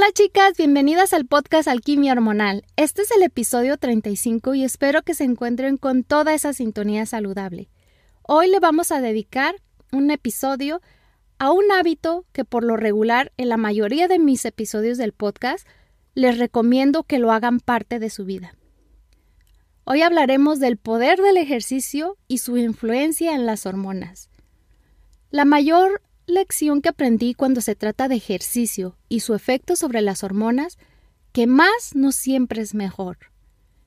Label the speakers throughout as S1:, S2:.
S1: Hola chicas, bienvenidas al podcast Alquimia Hormonal. Este es el episodio 35 y espero que se encuentren con toda esa sintonía saludable. Hoy le vamos a dedicar un episodio a un hábito que por lo regular en la mayoría de mis episodios del podcast les recomiendo que lo hagan parte de su vida. Hoy hablaremos del poder del ejercicio y su influencia en las hormonas. La mayor lección que aprendí cuando se trata de ejercicio y su efecto sobre las hormonas, que más no siempre es mejor,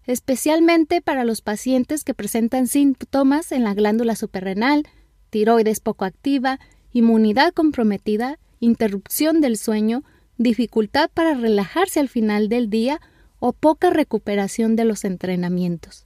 S1: especialmente para los pacientes que presentan síntomas en la glándula suprarrenal, tiroides poco activa, inmunidad comprometida, interrupción del sueño, dificultad para relajarse al final del día o poca recuperación de los entrenamientos.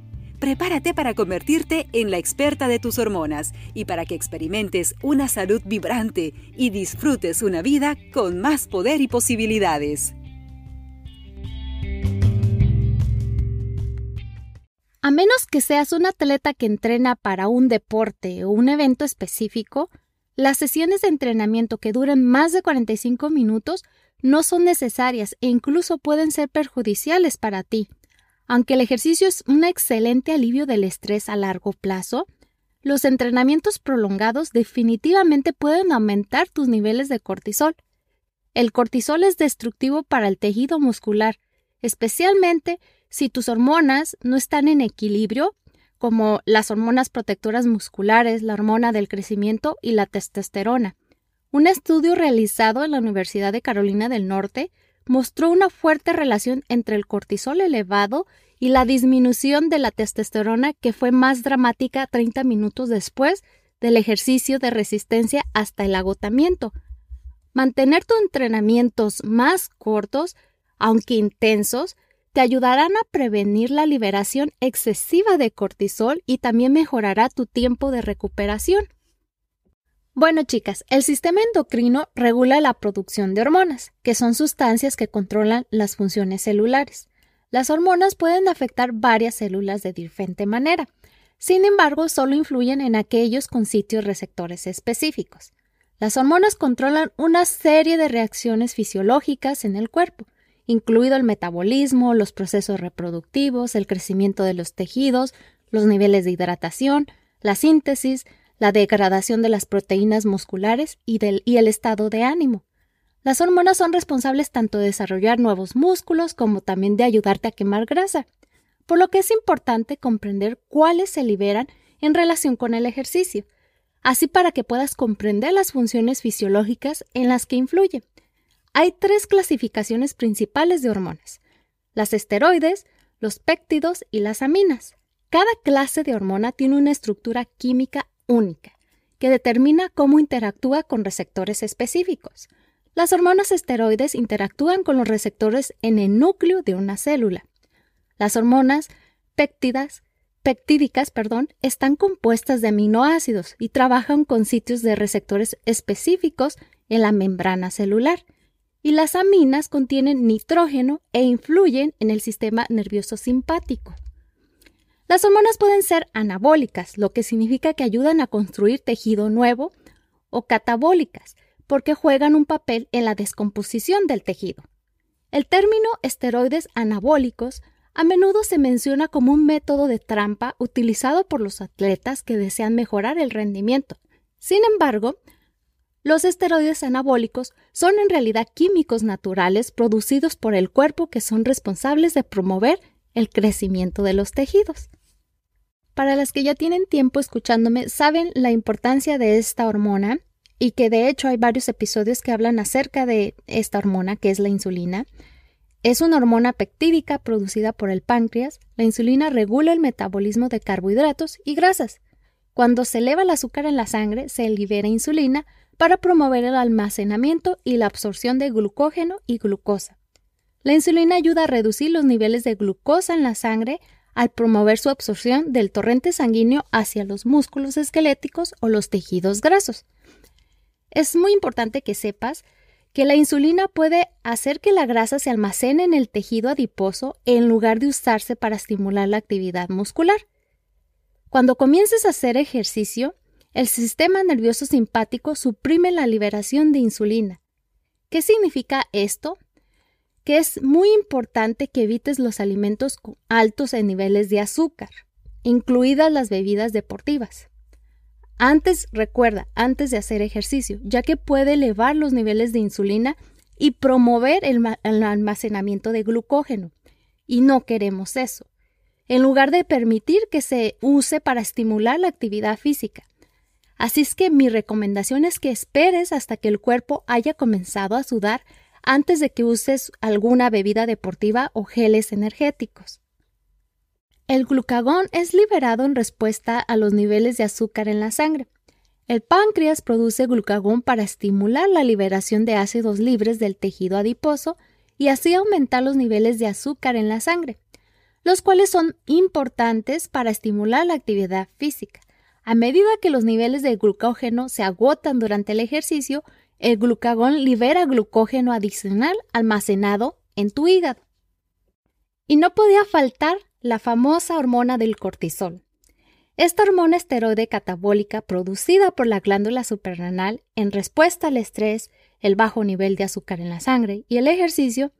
S2: prepárate para convertirte en la experta de tus hormonas y para que experimentes una salud vibrante y disfrutes una vida con más poder y posibilidades.
S1: A menos que seas un atleta que entrena para un deporte o un evento específico, las sesiones de entrenamiento que duren más de 45 minutos no son necesarias e incluso pueden ser perjudiciales para ti. Aunque el ejercicio es un excelente alivio del estrés a largo plazo, los entrenamientos prolongados definitivamente pueden aumentar tus niveles de cortisol. El cortisol es destructivo para el tejido muscular, especialmente si tus hormonas no están en equilibrio, como las hormonas protectoras musculares, la hormona del crecimiento y la testosterona. Un estudio realizado en la Universidad de Carolina del Norte mostró una fuerte relación entre el cortisol elevado y la disminución de la testosterona que fue más dramática 30 minutos después del ejercicio de resistencia hasta el agotamiento. Mantener tus entrenamientos más cortos, aunque intensos, te ayudarán a prevenir la liberación excesiva de cortisol y también mejorará tu tiempo de recuperación. Bueno, chicas, el sistema endocrino regula la producción de hormonas, que son sustancias que controlan las funciones celulares. Las hormonas pueden afectar varias células de diferente manera. Sin embargo, solo influyen en aquellos con sitios receptores específicos. Las hormonas controlan una serie de reacciones fisiológicas en el cuerpo, incluido el metabolismo, los procesos reproductivos, el crecimiento de los tejidos, los niveles de hidratación, la síntesis, la degradación de las proteínas musculares y, del, y el estado de ánimo. Las hormonas son responsables tanto de desarrollar nuevos músculos como también de ayudarte a quemar grasa, por lo que es importante comprender cuáles se liberan en relación con el ejercicio, así para que puedas comprender las funciones fisiológicas en las que influye. Hay tres clasificaciones principales de hormonas, las esteroides, los péptidos y las aminas. Cada clase de hormona tiene una estructura química única, que determina cómo interactúa con receptores específicos. Las hormonas esteroides interactúan con los receptores en el núcleo de una célula. Las hormonas péptidas, peptídicas perdón, están compuestas de aminoácidos y trabajan con sitios de receptores específicos en la membrana celular. Y las aminas contienen nitrógeno e influyen en el sistema nervioso simpático. Las hormonas pueden ser anabólicas, lo que significa que ayudan a construir tejido nuevo, o catabólicas, porque juegan un papel en la descomposición del tejido. El término esteroides anabólicos a menudo se menciona como un método de trampa utilizado por los atletas que desean mejorar el rendimiento. Sin embargo, los esteroides anabólicos son en realidad químicos naturales producidos por el cuerpo que son responsables de promover el crecimiento de los tejidos. Para las que ya tienen tiempo escuchándome, saben la importancia de esta hormona y que de hecho hay varios episodios que hablan acerca de esta hormona, que es la insulina. Es una hormona peptídica producida por el páncreas. La insulina regula el metabolismo de carbohidratos y grasas. Cuando se eleva el azúcar en la sangre, se libera insulina para promover el almacenamiento y la absorción de glucógeno y glucosa. La insulina ayuda a reducir los niveles de glucosa en la sangre al promover su absorción del torrente sanguíneo hacia los músculos esqueléticos o los tejidos grasos. Es muy importante que sepas que la insulina puede hacer que la grasa se almacene en el tejido adiposo en lugar de usarse para estimular la actividad muscular. Cuando comiences a hacer ejercicio, el sistema nervioso simpático suprime la liberación de insulina. ¿Qué significa esto? Que es muy importante que evites los alimentos altos en niveles de azúcar, incluidas las bebidas deportivas. Antes, recuerda, antes de hacer ejercicio, ya que puede elevar los niveles de insulina y promover el, almacenamiento de glucógeno. Y no queremos eso. En lugar de permitir que se use para estimular la actividad física. Así es que mi recomendación es que esperes hasta que el cuerpo haya comenzado a sudar antes de que uses alguna bebida deportiva o geles energéticos. El glucagón es liberado en respuesta a los niveles de azúcar en la sangre. El páncreas produce glucagón para estimular la liberación de ácidos libres del tejido adiposo y así aumentar los niveles de azúcar en la sangre, los cuales son importantes para estimular la actividad física. A medida que los niveles de glucógeno se agotan durante el ejercicio, el glucagón libera glucógeno adicional almacenado en tu hígado. Y no podía faltar la famosa hormona del cortisol. Esta hormona esteroide catabólica producida por la glándula suprarrenal en respuesta al estrés, el bajo nivel de azúcar en la sangre y el ejercicio,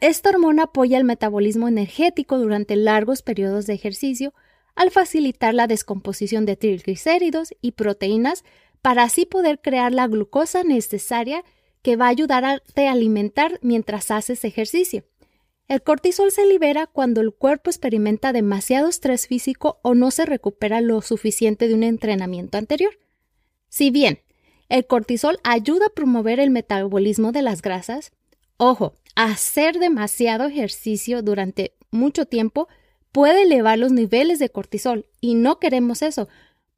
S1: esta hormona apoya el metabolismo energético durante largos periodos de ejercicio al facilitar la descomposición de triglicéridos y proteínas para así poder crear la glucosa necesaria que va a ayudarte a alimentar mientras haces ejercicio. El cortisol se libera cuando el cuerpo experimenta demasiado estrés físico o no se recupera lo suficiente de un entrenamiento anterior. Si bien el cortisol ayuda a promover el metabolismo de las grasas, ojo, hacer demasiado ejercicio durante mucho tiempo puede elevar los niveles de cortisol y no queremos eso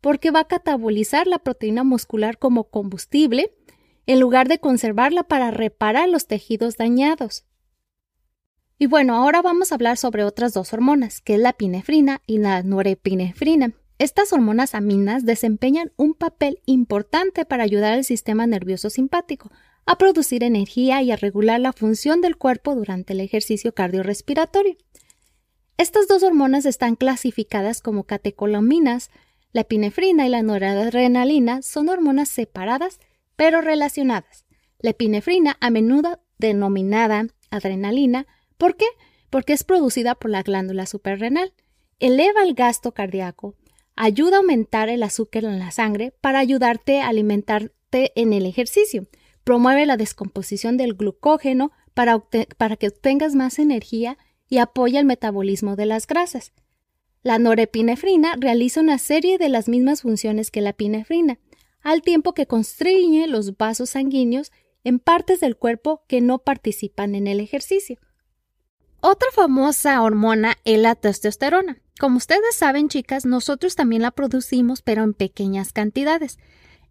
S1: porque va a catabolizar la proteína muscular como combustible en lugar de conservarla para reparar los tejidos dañados. Y bueno, ahora vamos a hablar sobre otras dos hormonas, que es la pinefrina y la norepinefrina. Estas hormonas aminas desempeñan un papel importante para ayudar al sistema nervioso simpático a producir energía y a regular la función del cuerpo durante el ejercicio cardiorrespiratorio. Estas dos hormonas están clasificadas como catecolaminas. La epinefrina y la noradrenalina son hormonas separadas pero relacionadas. La epinefrina, a menudo denominada adrenalina, ¿Por qué? Porque es producida por la glándula suprarrenal. Eleva el gasto cardíaco, ayuda a aumentar el azúcar en la sangre para ayudarte a alimentarte en el ejercicio. Promueve la descomposición del glucógeno para, para que obtengas más energía y apoya el metabolismo de las grasas. La norepinefrina realiza una serie de las mismas funciones que la epinefrina, al tiempo que constriñe los vasos sanguíneos en partes del cuerpo que no participan en el ejercicio. Otra famosa hormona es la testosterona. Como ustedes saben, chicas, nosotros también la producimos, pero en pequeñas cantidades.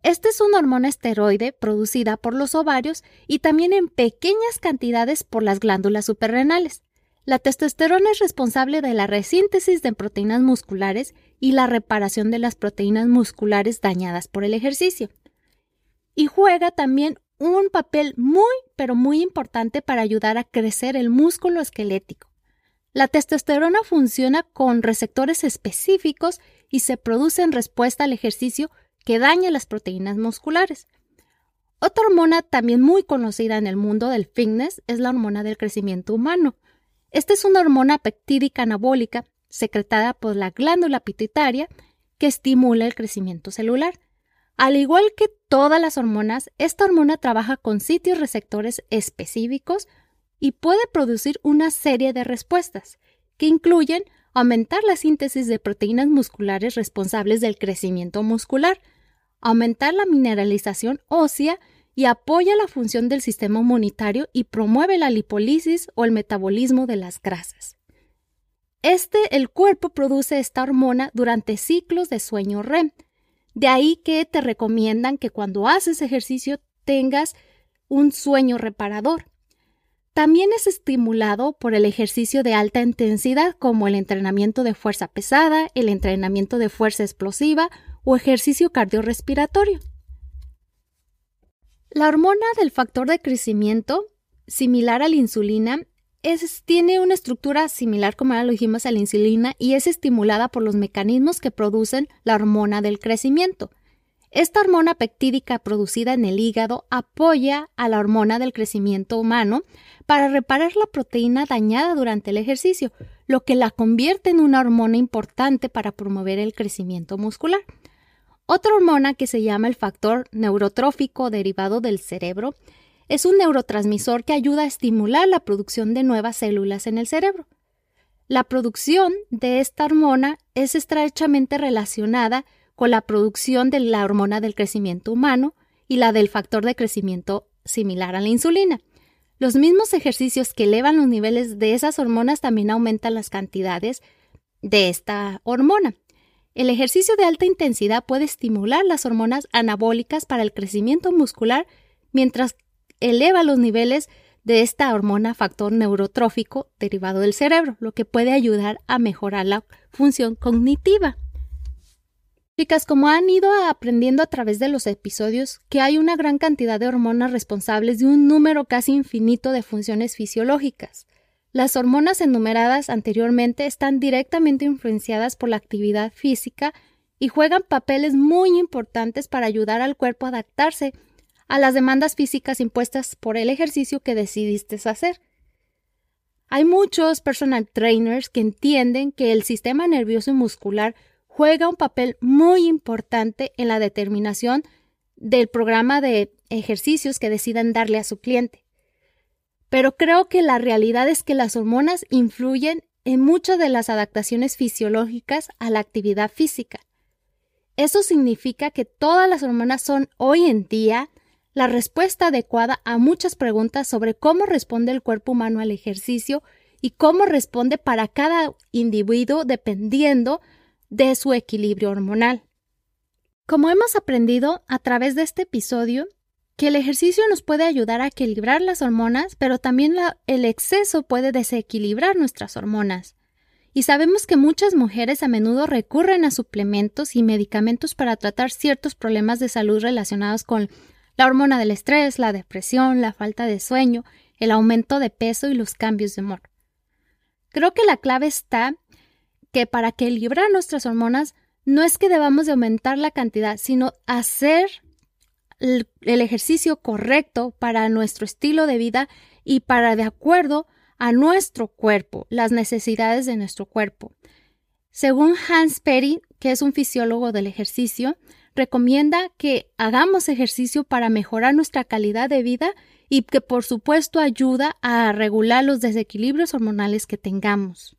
S1: Esta es una hormona esteroide producida por los ovarios y también en pequeñas cantidades por las glándulas suprarrenales. La testosterona es responsable de la resíntesis de proteínas musculares y la reparación de las proteínas musculares dañadas por el ejercicio. Y juega también un papel muy, pero muy importante para ayudar a crecer el músculo esquelético. La testosterona funciona con receptores específicos y se produce en respuesta al ejercicio que daña las proteínas musculares. Otra hormona también muy conocida en el mundo del fitness es la hormona del crecimiento humano. Esta es una hormona peptídica anabólica secretada por la glándula pituitaria que estimula el crecimiento celular. Al igual que todas las hormonas, esta hormona trabaja con sitios receptores específicos y puede producir una serie de respuestas, que incluyen aumentar la síntesis de proteínas musculares responsables del crecimiento muscular, aumentar la mineralización ósea y apoya la función del sistema inmunitario y promueve la lipólisis o el metabolismo de las grasas. Este, el cuerpo produce esta hormona durante ciclos de sueño REM. De ahí que te recomiendan que cuando haces ejercicio tengas un sueño reparador. También es estimulado por el ejercicio de alta intensidad como el entrenamiento de fuerza pesada, el entrenamiento de fuerza explosiva o ejercicio cardiorrespiratorio. La hormona del factor de crecimiento, similar a la insulina, tiene una estructura similar, como ya lo dijimos, a la insulina y es estimulada por los mecanismos que producen la hormona del crecimiento. Esta hormona peptídica producida en el hígado apoya a la hormona del crecimiento humano para reparar la proteína dañada durante el ejercicio, lo que la convierte en una hormona importante para promover el crecimiento muscular. Otra hormona que se llama el factor neurotrófico derivado del cerebro es un neurotransmisor que ayuda a estimular la producción de nuevas células en el cerebro. La producción de esta hormona es estrechamente relacionada con la producción de la hormona del crecimiento humano y la del factor de crecimiento similar a la insulina. Los mismos ejercicios que elevan los niveles de esas hormonas también aumentan las cantidades de esta hormona. El ejercicio de alta intensidad puede estimular las hormonas anabólicas para el crecimiento muscular, mientras eleva los niveles de esta hormona factor neurotrófico derivado del cerebro, lo que puede ayudar a mejorar la función cognitiva. Chicas, como han ido aprendiendo a través de los episodios, que hay una gran cantidad de hormonas responsables de un número casi infinito de funciones fisiológicas. Las hormonas enumeradas anteriormente están directamente influenciadas por la actividad física y juegan papeles muy importantes para ayudar al cuerpo a adaptarse a las demandas físicas impuestas por el ejercicio que decidiste hacer. Hay muchos personal trainers que entienden que el sistema nervioso y muscular juega un papel muy importante en la determinación del programa de ejercicios que decidan darle a su cliente. Pero creo que la realidad es que las hormonas influyen en muchas de las adaptaciones fisiológicas a la actividad física. Eso significa que todas las hormonas son hoy en día la respuesta adecuada a muchas preguntas sobre cómo responde el cuerpo humano al ejercicio y cómo responde para cada individuo dependiendo de su equilibrio hormonal. Como hemos aprendido a través de este episodio, que el ejercicio nos puede ayudar a equilibrar las hormonas, pero también el exceso puede desequilibrar nuestras hormonas. Y sabemos que muchas mujeres a menudo recurren a suplementos y medicamentos para tratar ciertos problemas de salud relacionados con la hormona del estrés, la depresión, la falta de sueño, el aumento de peso y los cambios de humor. Creo que la clave está que para equilibrar nuestras hormonas no es que debamos de aumentar la cantidad, sino hacer el, ejercicio correcto para nuestro estilo de vida y para de acuerdo a nuestro cuerpo, las necesidades de nuestro cuerpo. Según Hans Perry, que es un fisiólogo del ejercicio, recomienda que hagamos ejercicio para mejorar nuestra calidad de vida y que por supuesto ayuda a regular los desequilibrios hormonales que tengamos.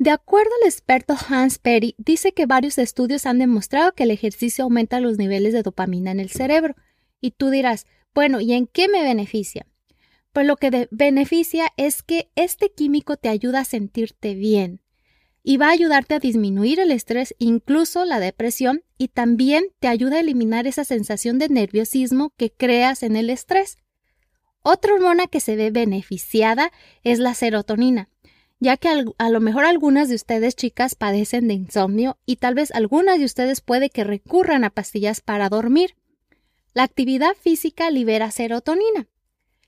S1: De acuerdo al experto Hans Perry, dice que varios estudios han demostrado que el ejercicio aumenta los niveles de dopamina en el cerebro. Y tú dirás, bueno, ¿y en qué me beneficia? Pues lo que beneficia es que este químico te ayuda a sentirte bien, y va a ayudarte a disminuir el estrés, incluso la depresión, y también te ayuda a eliminar esa sensación de nerviosismo que creas en el estrés. Otra hormona que se ve beneficiada es la serotonina, ya que a lo mejor algunas de ustedes chicas padecen de insomnio y tal vez algunas de ustedes puede que recurran a pastillas para dormir. La actividad física libera serotonina,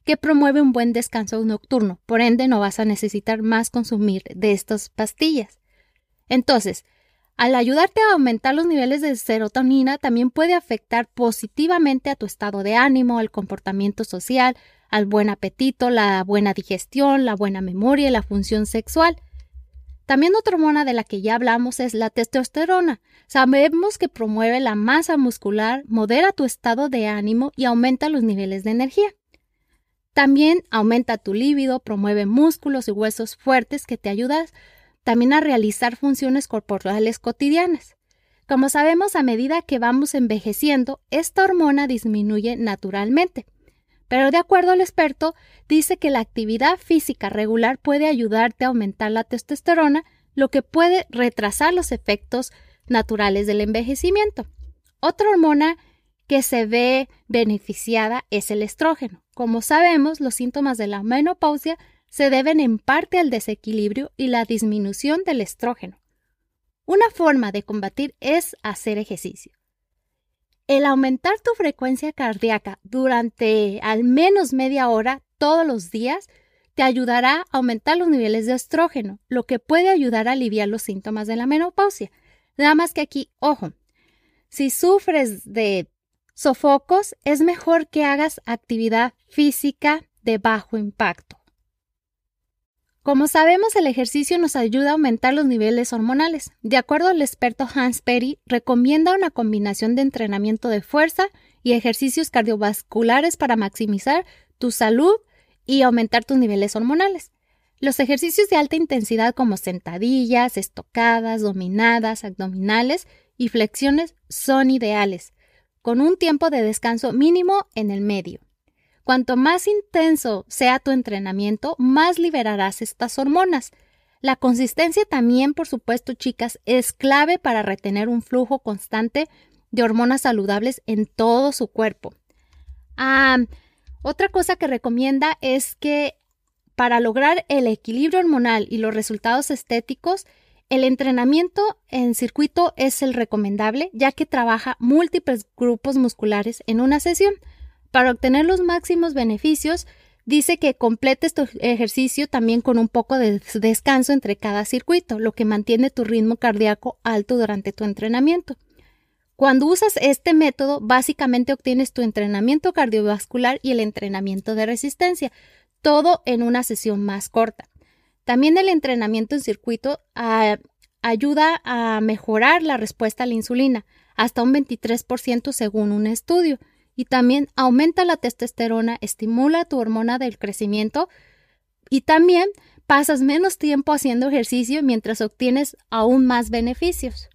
S1: que promueve un buen descanso nocturno, por ende no vas a necesitar más consumir de estas pastillas. Entonces, al ayudarte a aumentar los niveles de serotonina, también puede afectar positivamente a tu estado de ánimo, al comportamiento social, al buen apetito, la buena digestión, la buena memoria y la función sexual. También otra hormona de la que ya hablamos es la testosterona. Sabemos que promueve la masa muscular, modera tu estado de ánimo y aumenta los niveles de energía. También aumenta tu líbido, promueve músculos y huesos fuertes que te ayudan también a realizar funciones corporales cotidianas. Como sabemos, a medida que vamos envejeciendo, esta hormona disminuye naturalmente, Pero de acuerdo al experto, dice que la actividad física regular puede ayudarte a aumentar la testosterona, lo que puede retrasar los efectos naturales del envejecimiento. Otra hormona que se ve beneficiada es el estrógeno. Como sabemos, los síntomas de la menopausia se deben en parte al desequilibrio y la disminución del estrógeno. Una forma de combatir es hacer ejercicio. El aumentar tu frecuencia cardíaca durante al menos media hora todos los días te ayudará a aumentar los niveles de estrógeno, lo que puede ayudar a aliviar los síntomas de la menopausia. Nada más que aquí, ojo, si sufres de sofocos, es mejor que hagas actividad física de bajo impacto. Como sabemos, el ejercicio nos ayuda a aumentar los niveles hormonales. De acuerdo al experto Hans Perry, recomienda una combinación de entrenamiento de fuerza y ejercicios cardiovasculares para maximizar tu salud y aumentar tus niveles hormonales. Los ejercicios de alta intensidad como sentadillas, estocadas, dominadas, abdominales y flexiones son ideales, con un tiempo de descanso mínimo en el medio. Cuanto más intenso sea tu entrenamiento, más liberarás estas hormonas. La consistencia también, por supuesto, chicas, es clave para retener un flujo constante de hormonas saludables en todo su cuerpo. Ah, otra cosa que recomienda es que para lograr el equilibrio hormonal y los resultados estéticos, el entrenamiento en circuito es el recomendable, ya que trabaja múltiples grupos musculares en una sesión. Para obtener los máximos beneficios, dice que completes tu ejercicio también con un poco de descanso entre cada circuito, lo que mantiene tu ritmo cardíaco alto durante tu entrenamiento. Cuando usas este método, básicamente obtienes tu entrenamiento cardiovascular y el entrenamiento de resistencia, todo en una sesión más corta. También el entrenamiento en circuito ah, ayuda a mejorar la respuesta a la insulina, hasta un 23% según un estudio y también aumenta la testosterona, estimula tu hormona del crecimiento y también pasas menos tiempo haciendo ejercicio mientras obtienes aún más beneficios.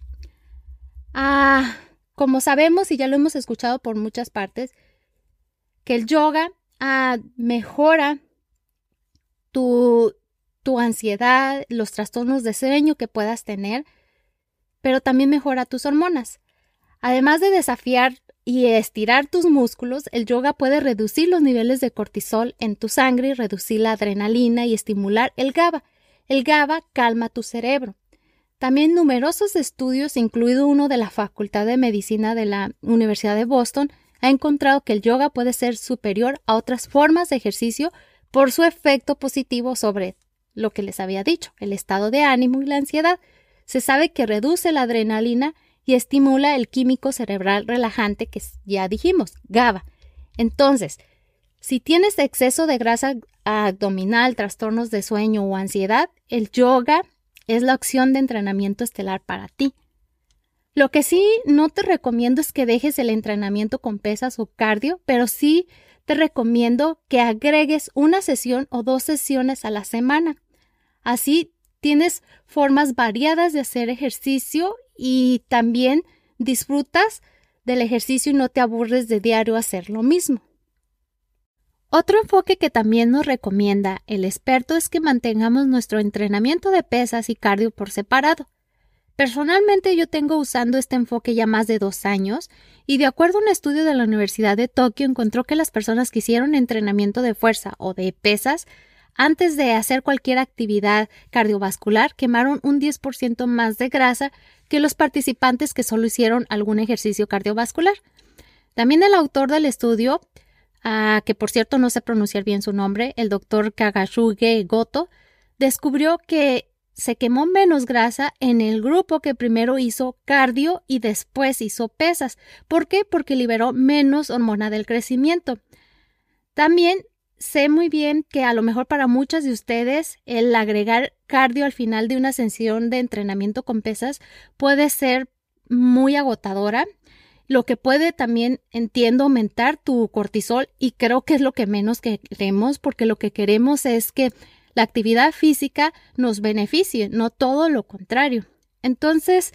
S1: Ah, como sabemos y ya lo hemos escuchado por muchas partes, que el yoga ah, mejora tu, tu ansiedad, los trastornos de sueño que puedas tener, pero también mejora tus hormonas. Además de desafiar y estirar tus músculos, el yoga puede reducir los niveles de cortisol en tu sangre, reducir la adrenalina y estimular el GABA. El GABA calma tu cerebro. También numerosos estudios, incluido uno de la Facultad de Medicina de la Universidad de Boston, ha encontrado que el yoga puede ser superior a otras formas de ejercicio por su efecto positivo sobre lo que les había dicho, el estado de ánimo y la ansiedad. Se sabe que reduce la adrenalina y estimula el químico cerebral relajante que ya dijimos, GABA. Entonces, si tienes exceso de grasa abdominal, trastornos de sueño o ansiedad, el yoga es la opción de entrenamiento estelar para ti. Lo que sí no te recomiendo es que dejes el entrenamiento con pesas o cardio, pero sí te recomiendo que agregues una sesión o dos sesiones a la semana. Así tienes formas variadas de hacer ejercicio y también disfrutas del ejercicio y no te aburres de diario hacer lo mismo. Otro enfoque que también nos recomienda el experto es que mantengamos nuestro entrenamiento de pesas y cardio por separado. Personalmente yo tengo usando este enfoque ya más de dos años y de acuerdo a un estudio de la Universidad de Tokio encontró que las personas que hicieron entrenamiento de fuerza o de pesas antes de hacer cualquier actividad cardiovascular quemaron un 10% más de grasa que los participantes que solo hicieron algún ejercicio cardiovascular. También el autor del estudio, ah, que por cierto no sé pronunciar bien su nombre, el doctor Kagashuge Goto, descubrió que se quemó menos grasa en el grupo que primero hizo cardio y después hizo pesas. ¿Por qué? Porque liberó menos hormona del crecimiento. También sé muy bien que a lo mejor para muchas de ustedes el agregar cardio al final de una sesión de entrenamiento con pesas puede ser muy agotadora, lo que puede también, entiendo, aumentar tu cortisol y creo que es lo que menos queremos porque lo que queremos es que la actividad física nos beneficie, no todo lo contrario. Entonces,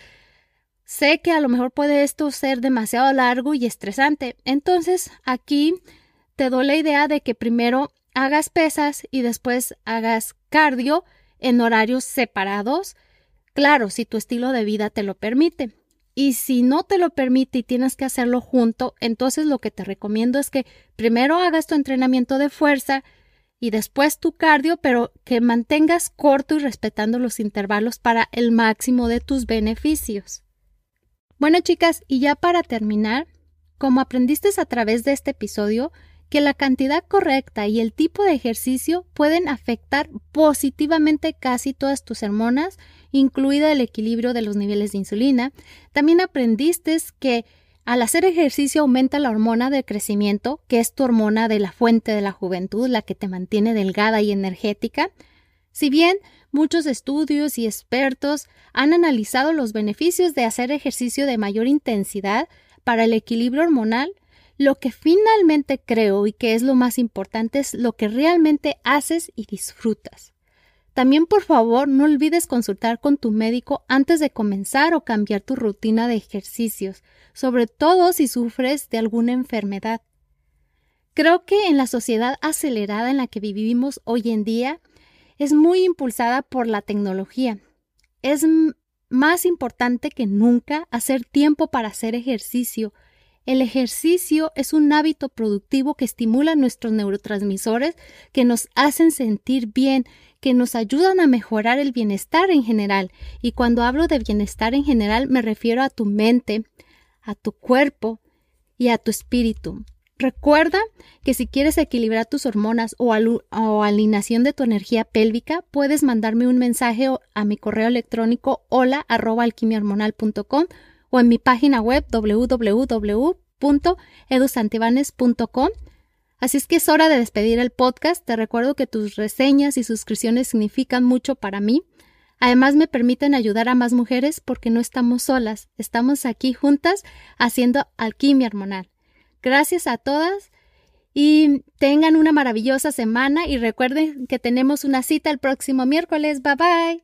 S1: sé que a lo mejor puede esto ser demasiado largo y estresante. Entonces, aquí te doy la idea de que primero hagas pesas y después hagas cardio en horarios separados. Claro, si tu estilo de vida te lo permite. Y si no te lo permite y tienes que hacerlo junto, entonces lo que te recomiendo es que primero hagas tu entrenamiento de fuerza y después tu cardio, pero que mantengas corto y respetando los intervalos para el máximo de tus beneficios. Bueno, chicas, y ya para terminar, como aprendiste a través de este episodio, que la cantidad correcta y el tipo de ejercicio pueden afectar positivamente casi todas tus hormonas, incluida el equilibrio de los niveles de insulina. También aprendiste que al hacer ejercicio aumenta la hormona del crecimiento, que es tu hormona de la fuente de la juventud, la que te mantiene delgada y energética. Si bien muchos estudios y expertos han analizado los beneficios de hacer ejercicio de mayor intensidad para el equilibrio hormonal, lo que finalmente creo y que es lo más importante es lo que realmente haces y disfrutas. También por favor no olvides consultar con tu médico antes de comenzar o cambiar tu rutina de ejercicios, sobre todo si sufres de alguna enfermedad. Creo que en la sociedad acelerada en la que vivimos hoy en día es muy impulsada por la tecnología. Es más importante que nunca hacer tiempo para hacer ejercicio, el ejercicio es un hábito productivo que estimula nuestros neurotransmisores, que nos hacen sentir bien, que nos ayudan a mejorar el bienestar en general. Y cuando hablo de bienestar en general me refiero a tu mente, a tu cuerpo y a tu espíritu. Recuerda que si quieres equilibrar tus hormonas o, alineación de tu energía pélvica, puedes mandarme un mensaje a mi correo electrónico hola arroba o en mi página web www.edusantibanes.com. Así es que es hora de despedir el podcast. Te recuerdo que tus reseñas y suscripciones significan mucho para mí. Además me permiten ayudar a más mujeres porque no estamos solas, estamos aquí juntas haciendo alquimia hormonal. Gracias a todas y tengan una maravillosa semana y recuerden que tenemos una cita el próximo miércoles. Bye bye.